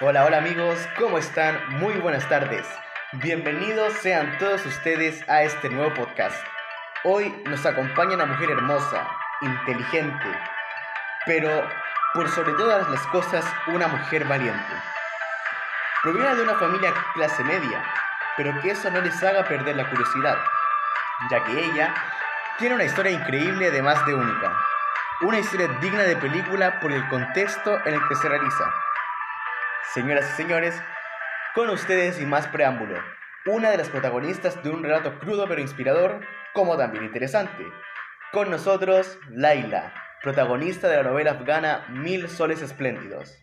Hola, hola amigos, ¿cómo están? Muy buenas tardes. Bienvenidos sean todos ustedes a este nuevo podcast. Hoy nos acompaña una mujer hermosa, inteligente, pero por sobre todas las cosas una mujer valiente. Proviene de una familia clase media, pero que eso no les haga perder la curiosidad, ya que ella tiene una historia increíble además de única. Una historia digna de película por el contexto en el que se realiza. Señoras y señores, con ustedes y más preámbulo, una de las protagonistas de un relato crudo pero inspirador, como también interesante. Con nosotros, Laila, protagonista de la novela afgana Mil Soles Espléndidos.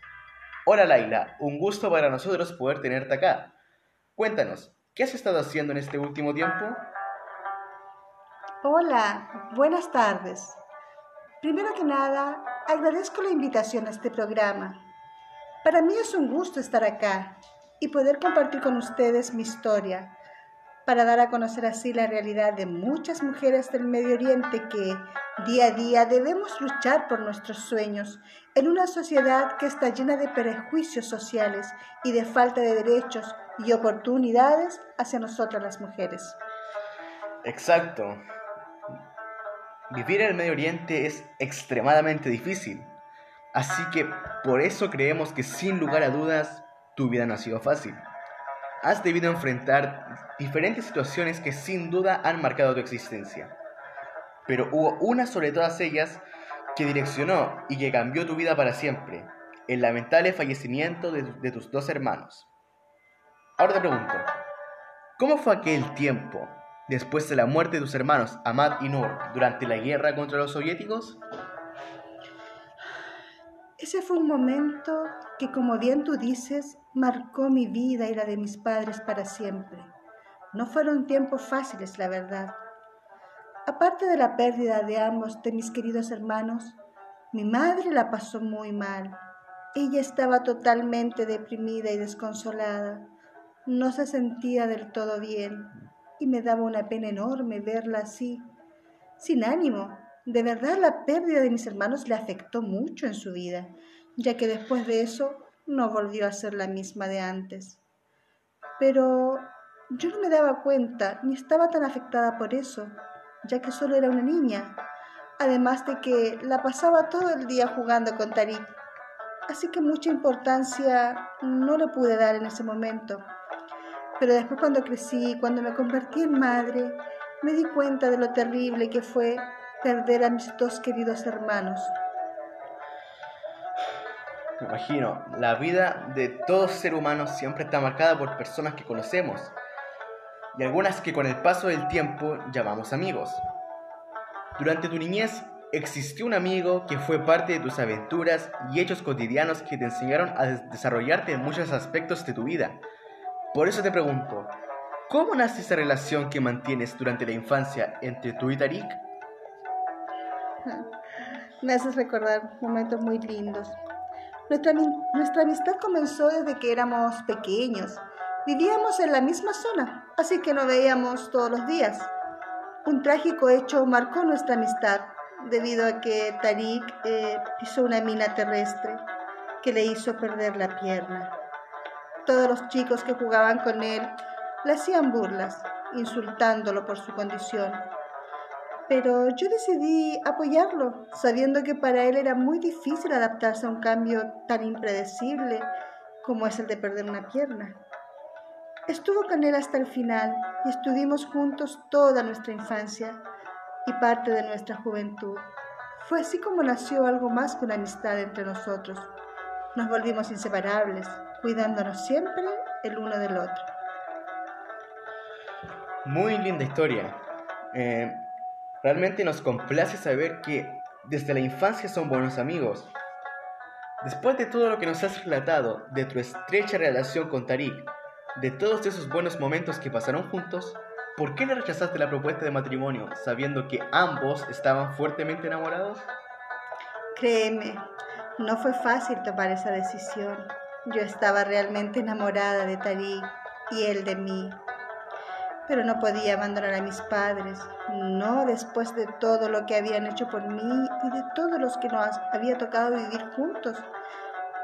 Hola Laila, un gusto para nosotros poder tenerte acá. Cuéntanos, ¿qué has estado haciendo en este último tiempo? Hola, buenas tardes. Primero que nada, agradezco la invitación a este programa. Para mí es un gusto estar acá y poder compartir con ustedes mi historia, para dar a conocer así la realidad de muchas mujeres del Medio Oriente que día a día debemos luchar por nuestros sueños en una sociedad que está llena de prejuicios sociales y de falta de derechos y oportunidades hacia nosotras las mujeres. Exacto. Vivir en el Medio Oriente es extremadamente difícil Así que por eso creemos que sin lugar a dudas tu vida no ha sido fácil. Has debido enfrentar diferentes situaciones que sin duda han marcado tu existencia. Pero hubo una sobre todas ellas que direccionó y que cambió tu vida para siempre, el lamentable fallecimiento de, tus dos hermanos. Ahora te pregunto, ¿cómo fue aquel tiempo después de la muerte de tus hermanos Ahmad y Nur durante la guerra contra los soviéticos? Ese fue un momento que, como bien tú dices, marcó mi vida y la de mis padres para siempre. No fueron tiempos fáciles, la verdad. Aparte de la pérdida de ambos de mis queridos hermanos, mi madre la pasó muy mal. Ella estaba totalmente deprimida y desconsolada. No se sentía del todo bien y me daba una pena enorme verla así, sin ánimo, de verdad la pérdida de mis hermanos le afectó mucho en su vida, ya que después de eso no volvió a ser la misma de antes. Pero yo no me daba cuenta ni estaba tan afectada por eso, ya que solo era una niña, además de que la pasaba todo el día jugando con Tarik. Así que mucha importancia no le pude dar en ese momento. Pero después cuando crecí, cuando me convertí en madre, me di cuenta de lo terrible que fue perder a mis dos queridos hermanos. Me imagino, la vida de todo ser humano siempre está marcada por personas que conocemos y algunas que con el paso del tiempo llamamos amigos. Durante tu niñez existió un amigo que fue parte de tus aventuras y hechos cotidianos que te enseñaron a desarrollarte en muchos aspectos de tu vida. Por eso te pregunto, ¿cómo nace esa relación que mantienes durante la infancia entre tú y Tarik? Me haces recordar momentos muy lindos. Nuestra, nuestra amistad comenzó desde que éramos pequeños. Vivíamos en la misma zona, así que nos veíamos todos los días. Un trágico hecho marcó nuestra amistad, debido a que Tariq eh, pisó una mina terrestre que le hizo perder la pierna. Todos los chicos que jugaban con él le hacían burlas, insultándolo por su condición pero yo decidí apoyarlo, sabiendo que para él era muy difícil adaptarse a un cambio tan impredecible como es el de perder una pierna. Estuvo con él hasta el final y estuvimos juntos toda nuestra infancia y parte de nuestra juventud. Fue así como nació algo más que una amistad entre nosotros. Nos volvimos inseparables, cuidándonos siempre el uno del otro. Muy linda historia. Eh, Realmente nos complace saber que desde la infancia son buenos amigos. Después de todo lo que nos has relatado, de tu estrecha relación con Tarik, de todos esos buenos momentos que pasaron juntos, ¿por qué le rechazaste la propuesta de matrimonio sabiendo que ambos estaban fuertemente enamorados? Créeme, no fue fácil tomar esa decisión. Yo estaba realmente enamorada de Tarik y él de mí pero no podía abandonar a mis padres, no después de todo lo que habían hecho por mí y de todos los que nos había tocado vivir juntos,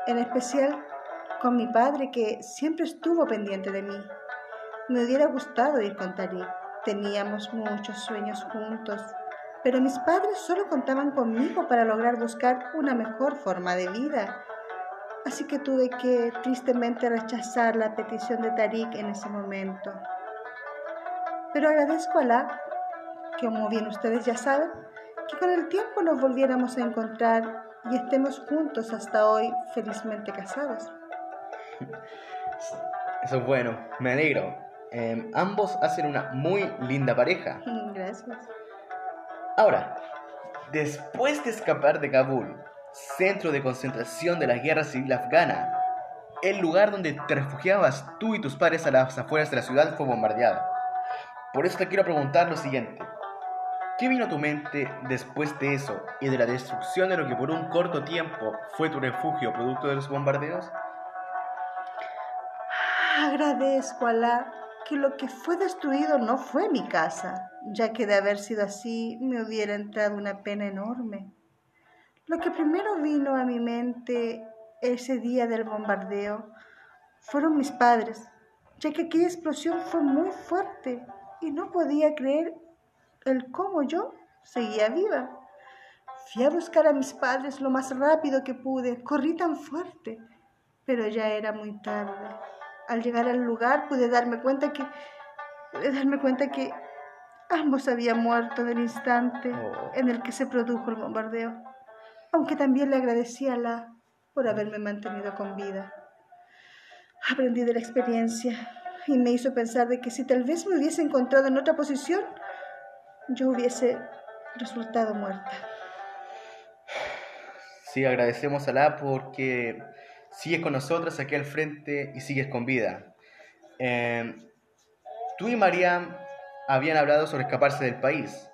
en especial con mi padre que siempre estuvo pendiente de mí. Me hubiera gustado ir con Tariq. Teníamos muchos sueños juntos, pero mis padres solo contaban conmigo para lograr buscar una mejor forma de vida. Así que tuve que tristemente rechazar la petición de Tariq en ese momento. Pero agradezco a que como bien ustedes ya saben, que con el tiempo nos volviéramos a encontrar y estemos juntos hasta hoy felizmente casados. Eso es bueno, me alegro. Em, ambos hacen una muy linda pareja. Gracias. Ahora, después de escapar de Kabul, centro de concentración de la guerra civil afgana, el lugar donde te refugiabas tú y tus padres a las afueras de la ciudad fue bombardeado. Por eso te quiero preguntar lo siguiente. ¿Qué vino a tu mente después de eso y de la destrucción de lo que por un corto tiempo fue tu refugio producto de los bombardeos? Agradezco a Allah que lo que fue destruido no fue mi casa, ya que de haber sido así me hubiera entrado una pena enorme. Lo que primero vino a mi mente ese día del bombardeo fueron mis padres, ya que aquella explosión fue muy fuerte y no podía creer el cómo yo seguía viva. Fui a buscar a mis padres lo más rápido que pude, corrí tan fuerte, pero ya era muy tarde. Al llegar al lugar pude darme cuenta que pude darme cuenta que ambos habían muerto en el instante Oh. en el que se produjo el bombardeo, aunque también le agradecí a la por haberme mantenido con vida. Aprendí de la experiencia y me hizo pensar de que si tal vez me hubiese encontrado en otra posición, yo hubiese resultado muerta. Sí, agradecemos a la porque sigues con nosotros aquí al frente y sigues con vida. Eh, tú y Mariam habían hablado sobre escaparse del país.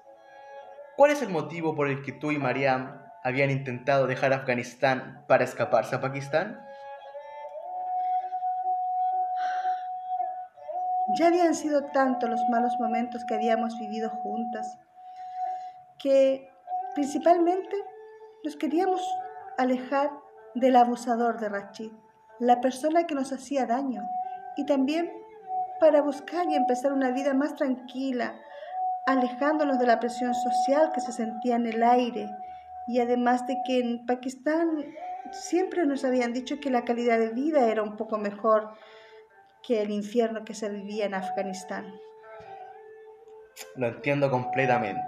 ¿Cuál es el motivo por el que tú y Mariam habían intentado dejar Afganistán para escaparse a Pakistán? Ya habían sido tantos los malos momentos que habíamos vivido juntas, que principalmente nos queríamos alejar del abusador de Rachid, la persona que nos hacía daño, y también para buscar y empezar una vida más tranquila, alejándonos de la presión social que se sentía en el aire, y además de que en Pakistán siempre nos habían dicho que la calidad de vida era un poco mejor que el infierno que se vivía en Afganistán. Lo entiendo completamente.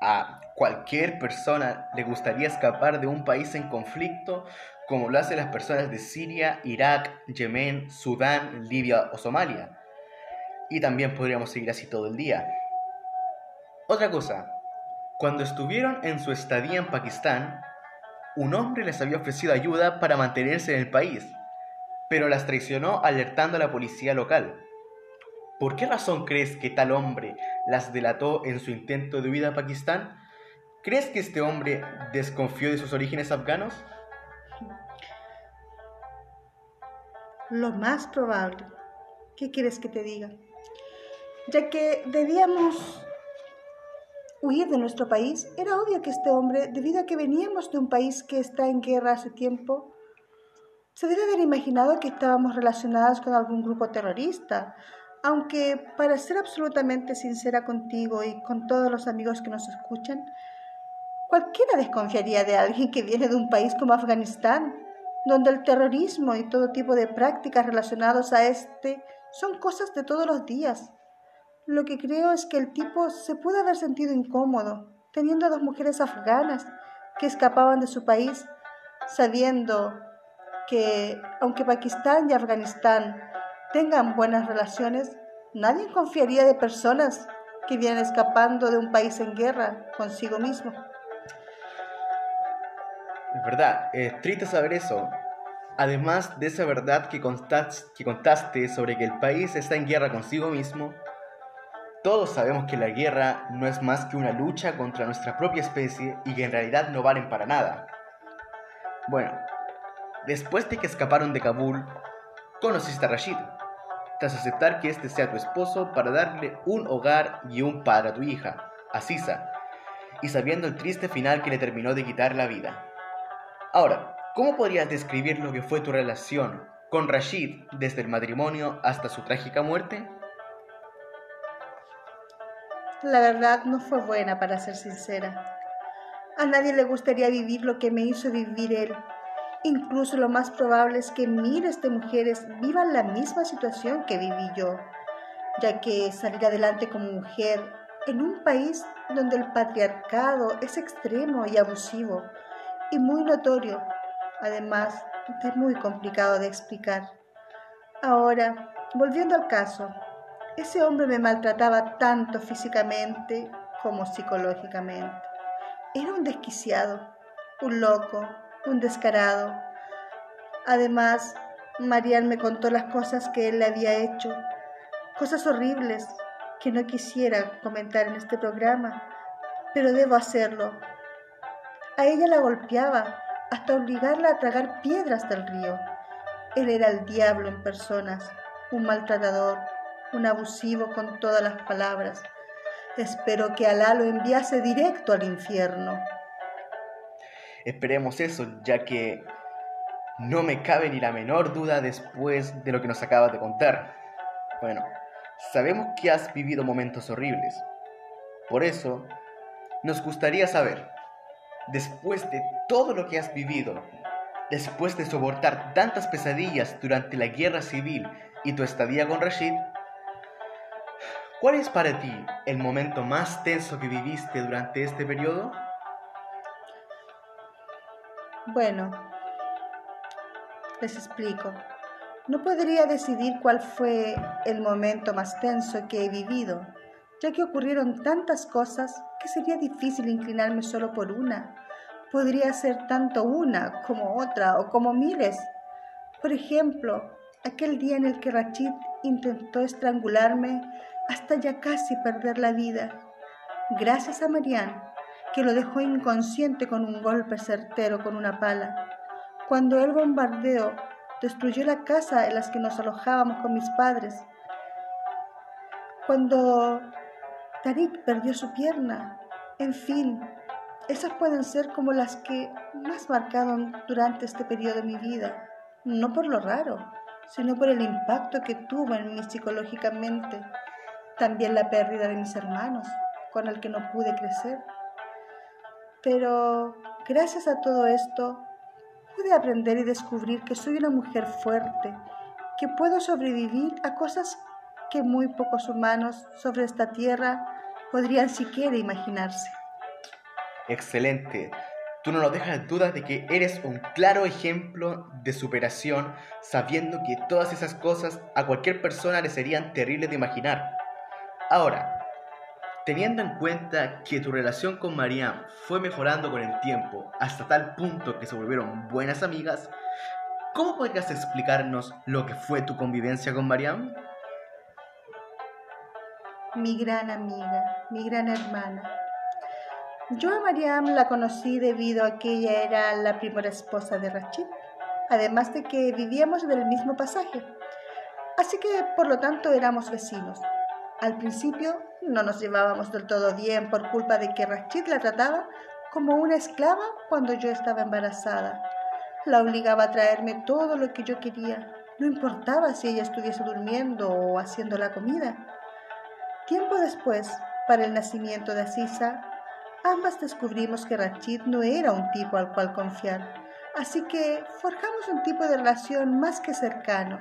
A cualquier persona le gustaría escapar de un país en conflicto como lo hacen las personas de Siria, Irak, Yemen, Sudán, Libia o Somalia. Y también podríamos seguir así todo el día. Otra cosa, cuando estuvieron en su estadía en Pakistán, un hombre les había ofrecido ayuda para mantenerse en el país, pero las traicionó alertando a la policía local. ¿Por qué razón crees que tal hombre las delató en su intento de huida a Pakistán? ¿Crees que este hombre desconfió de sus orígenes afganos? Lo más probable. ¿Qué quieres que te diga? Ya que debíamos huir de nuestro país, era obvio que este hombre, debido a que veníamos de un país que está en guerra hace tiempo, se debe haber imaginado que estábamos relacionados con algún grupo terrorista, aunque para ser absolutamente sincera contigo y con todos los amigos que nos escuchan, cualquiera desconfiaría de alguien que viene de un país como Afganistán, donde el terrorismo y todo tipo de prácticas relacionadas a este son cosas de todos los días. Lo que creo es que el tipo se pudo haber sentido incómodo teniendo a dos mujeres afganas que escapaban de su país, sabiendo que aunque Pakistán y Afganistán tengan buenas relaciones, nadie confiaría de personas que vienen escapando de un país en guerra consigo mismo. Es verdad, es triste saber eso. Además de esa verdad que, que contaste sobre que el país está en guerra consigo mismo, todos sabemos que la guerra no es más que una lucha contra nuestra propia especie y que en realidad no valen para nada. Bueno, después de que escaparon de Kabul, conociste a Rashid, tras aceptar que este sea tu esposo para darle un hogar y un padre a tu hija, Asisa, y sabiendo el triste final que le terminó de quitar la vida. Ahora, ¿Cómo podrías describir lo que fue tu relación con Rashid desde el matrimonio hasta su trágica muerte? La verdad no fue buena, para ser sincera. A nadie le gustaría vivir lo que me hizo vivir él. Incluso lo más probable es que miles de mujeres vivan la misma situación que viví yo, ya que salir adelante como mujer en un país donde el patriarcado es extremo y abusivo y muy notorio, además es muy complicado de explicar. Ahora, volviendo al caso, ese hombre me maltrataba tanto físicamente como psicológicamente. Era un desquiciado, un loco, un descarado. Además, Marian me contó las cosas que él le había hecho, cosas horribles que no quisiera comentar en este programa, pero debo hacerlo. A ella la golpeaba hasta obligarla a tragar piedras del río. Él era el diablo en personas, un maltratador, un abusivo con todas las palabras. Espero que Alá lo enviase directo al infierno. Esperemos eso, ya que no me cabe ni la menor duda después de lo que nos acabas de contar. Bueno, sabemos que has vivido momentos horribles. Por eso, nos gustaría saber, después de todo lo que has vivido, después de soportar tantas pesadillas durante la guerra civil y tu estadía con Rashid, ¿cuál es para ti el momento más tenso que viviste durante este periodo? Bueno, les explico. No podría decidir cuál fue el momento más tenso que he vivido, ya que ocurrieron tantas cosas que sería difícil inclinarme solo por una. Podría ser tanto una como otra o como miles. Por ejemplo, aquel día en el que Rachid intentó estrangularme hasta ya casi perder la vida. Gracias a Marianne, que lo dejó inconsciente con un golpe certero con una pala. Cuando el bombardeo destruyó la casa en la que nos alojábamos con mis padres. Cuando Tarik perdió su pierna. En fin, esas pueden ser como las que más marcaron durante este periodo de mi vida, no por lo raro, sino por el impacto que tuvo en mí psicológicamente. También la pérdida de mis hermanos, con el que no pude crecer. Pero gracias a todo esto, pude aprender y descubrir que soy una mujer fuerte, que puedo sobrevivir a cosas que muy pocos humanos sobre esta tierra podrían siquiera imaginarse. Excelente. Tú no nos dejas dudas de que eres un claro ejemplo de superación, sabiendo que todas esas cosas a cualquier persona le serían terribles de imaginar. Ahora, Teniendo en cuenta que tu relación con Mariam fue mejorando con el tiempo hasta tal punto que se volvieron buenas amigas, ¿cómo podrías explicarnos lo que fue tu convivencia con Mariam? Mi gran amiga, mi gran hermana. Yo a Mariam la conocí debido a que ella era la primera esposa de Rachid, además de que vivíamos en el mismo pasaje. Así que, por lo tanto, éramos vecinos. Al principio no nos llevábamos del todo bien por culpa de que Rachid la trataba como una esclava cuando yo estaba embarazada. La obligaba a traerme todo lo que yo quería. No importaba si ella estuviese durmiendo o haciendo la comida. Tiempo después, para el nacimiento de Asisa, ambas descubrimos que Rachid no era un tipo al cual confiar. Así que forjamos un tipo de relación más que cercano.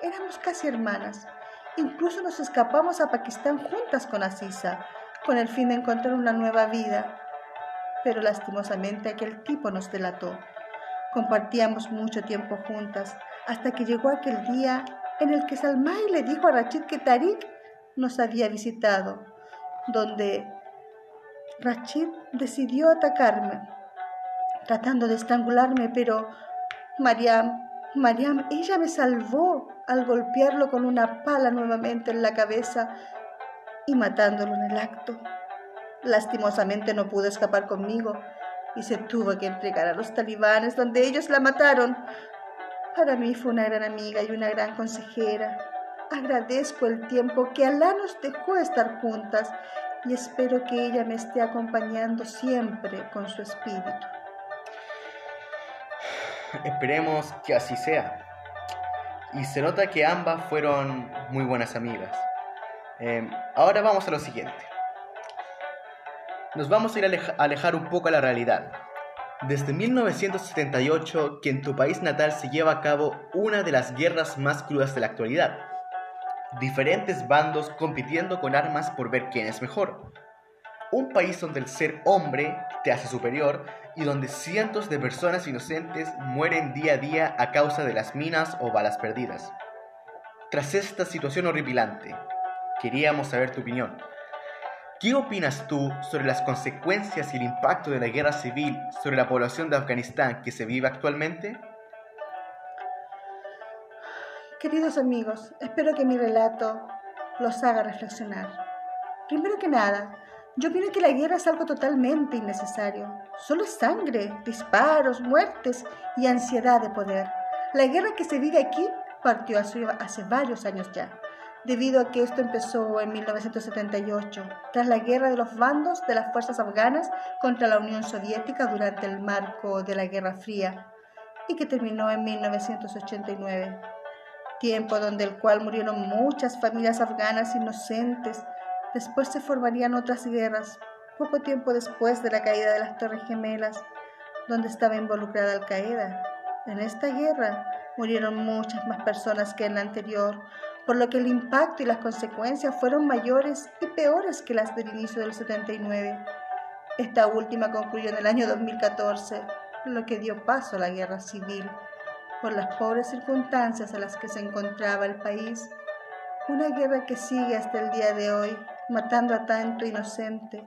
Éramos casi hermanas Incluso nos escapamos a Pakistán juntas con Asisa, con el fin de encontrar una nueva vida. Pero lastimosamente aquel tipo nos delató. Compartíamos mucho tiempo juntas, hasta que llegó aquel día en el que Salmai le dijo a Rachid que Tarik nos había visitado, donde Rachid decidió atacarme, tratando de estrangularme, pero Mariam, Mariam, ella me salvó al golpearlo con una pala nuevamente en la cabeza y matándolo en el acto. Lastimosamente no pudo escapar conmigo y se tuvo que entregar a los talibanes donde ellos la mataron. Para mí fue una gran amiga y una gran consejera. Agradezco el tiempo que Alá nos dejó estar juntas y espero que ella me esté acompañando siempre con su espíritu. Esperemos que así sea. Y se nota que ambas fueron muy buenas amigas. Eh, ahora vamos a lo siguiente. Nos vamos a ir a alejar un poco a la realidad. Desde 1978 que en tu país natal se lleva a cabo una de las guerras más crudas de la actualidad. Diferentes bandos compitiendo con armas por ver quién es mejor. Un país donde el ser hombre te hace superior y donde cientos de personas inocentes mueren día a día a causa de las minas o balas perdidas. Tras esta situación horripilante, queríamos saber tu opinión. ¿Qué opinas tú sobre las consecuencias y el impacto de la guerra civil sobre la población de Afganistán que se vive actualmente? Queridos amigos, espero que mi relato los haga reflexionar. Primero que nada, yo opino que la guerra es algo totalmente innecesario. Solo es sangre, disparos, muertes y ansiedad de poder. La guerra que se vive aquí partió hace varios años ya debido a que esto empezó en 1978, tras la guerra de los bandos de las fuerzas afganas contra la Unión Soviética durante el marco de la Guerra Fría y que terminó en 1989, tiempo donde el cual murieron muchas familias afganas inocentes. Después se formarían otras guerras, poco tiempo después de la caída de las Torres Gemelas, donde estaba involucrada Al Qaeda. En esta guerra murieron muchas más personas que en la anterior, por lo que el impacto y las consecuencias fueron mayores y peores que las del inicio del 79. Esta última concluyó en el año 2014, lo que dio paso a la guerra civil, por las pobres circunstancias a las que se encontraba el país. Una guerra que sigue hasta el día de hoy, matando a tanto inocente,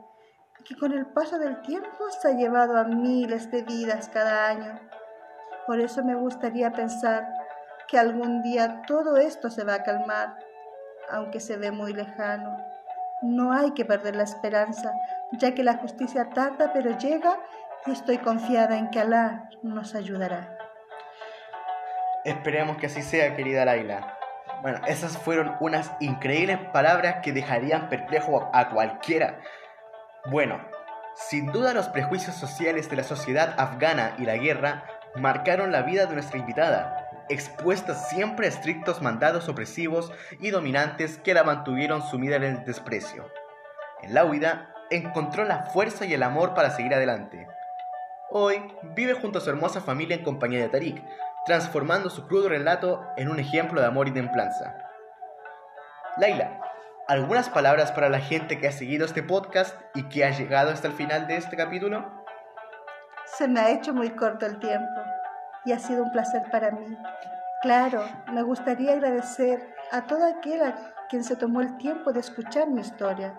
que con el paso del tiempo se ha llevado a miles de vidas cada año. Por eso me gustaría pensar que algún día todo esto se va a calmar, aunque se ve muy lejano. No hay que perder la esperanza, ya que la justicia tarda pero llega y estoy confiada en que Alá nos ayudará. Esperemos que así sea, querida Laila. Bueno, esas fueron unas increíbles palabras que dejarían perplejo a cualquiera. Bueno, sin duda los prejuicios sociales de la sociedad afgana y la guerra marcaron la vida de nuestra invitada, expuesta siempre a estrictos mandados opresivos y dominantes que la mantuvieron sumida en el desprecio. En la huida, encontró la fuerza y el amor para seguir adelante. Hoy vive junto a su hermosa familia en compañía de Tarik, transformando su crudo relato en un ejemplo de amor y templanza. Laila, ¿algunas palabras para la gente que ha seguido este podcast y que ha llegado hasta el final de este capítulo? Se me ha hecho muy corto el tiempo y ha sido un placer para mí. Claro, me gustaría agradecer a todo aquel a quien se tomó el tiempo de escuchar mi historia.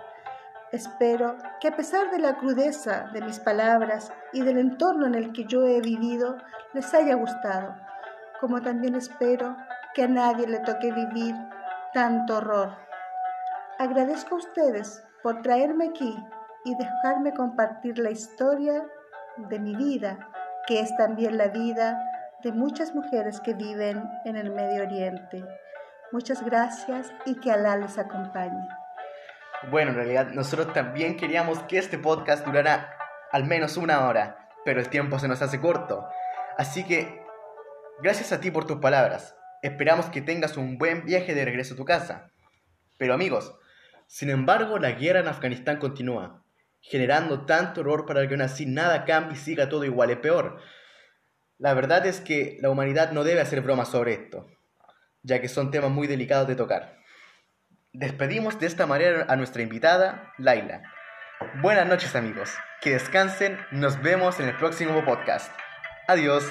Espero que a pesar de la crudeza de mis palabras y del entorno en el que yo he vivido, les haya gustado, como también espero que a nadie le toque vivir tanto horror. Agradezco a ustedes por traerme aquí y dejarme compartir la historia de mi vida, que es también la vida de muchas mujeres que viven en el Medio Oriente. Muchas gracias y que Alá les acompañe. Bueno, en realidad nosotros también queríamos que este podcast durara al menos una hora, pero el tiempo se nos hace corto. Así que, gracias a ti por tus palabras. Esperamos que tengas un buen viaje de regreso a tu casa. Pero amigos, sin embargo, la guerra en Afganistán continúa, generando tanto horror para que aún así nada cambie y siga todo igual y peor. La verdad es que la humanidad no debe hacer bromas sobre esto, ya que son temas muy delicados de tocar. Despedimos de esta manera a nuestra invitada, Laila. Buenas noches amigos, que descansen, nos vemos en el próximo podcast. Adiós.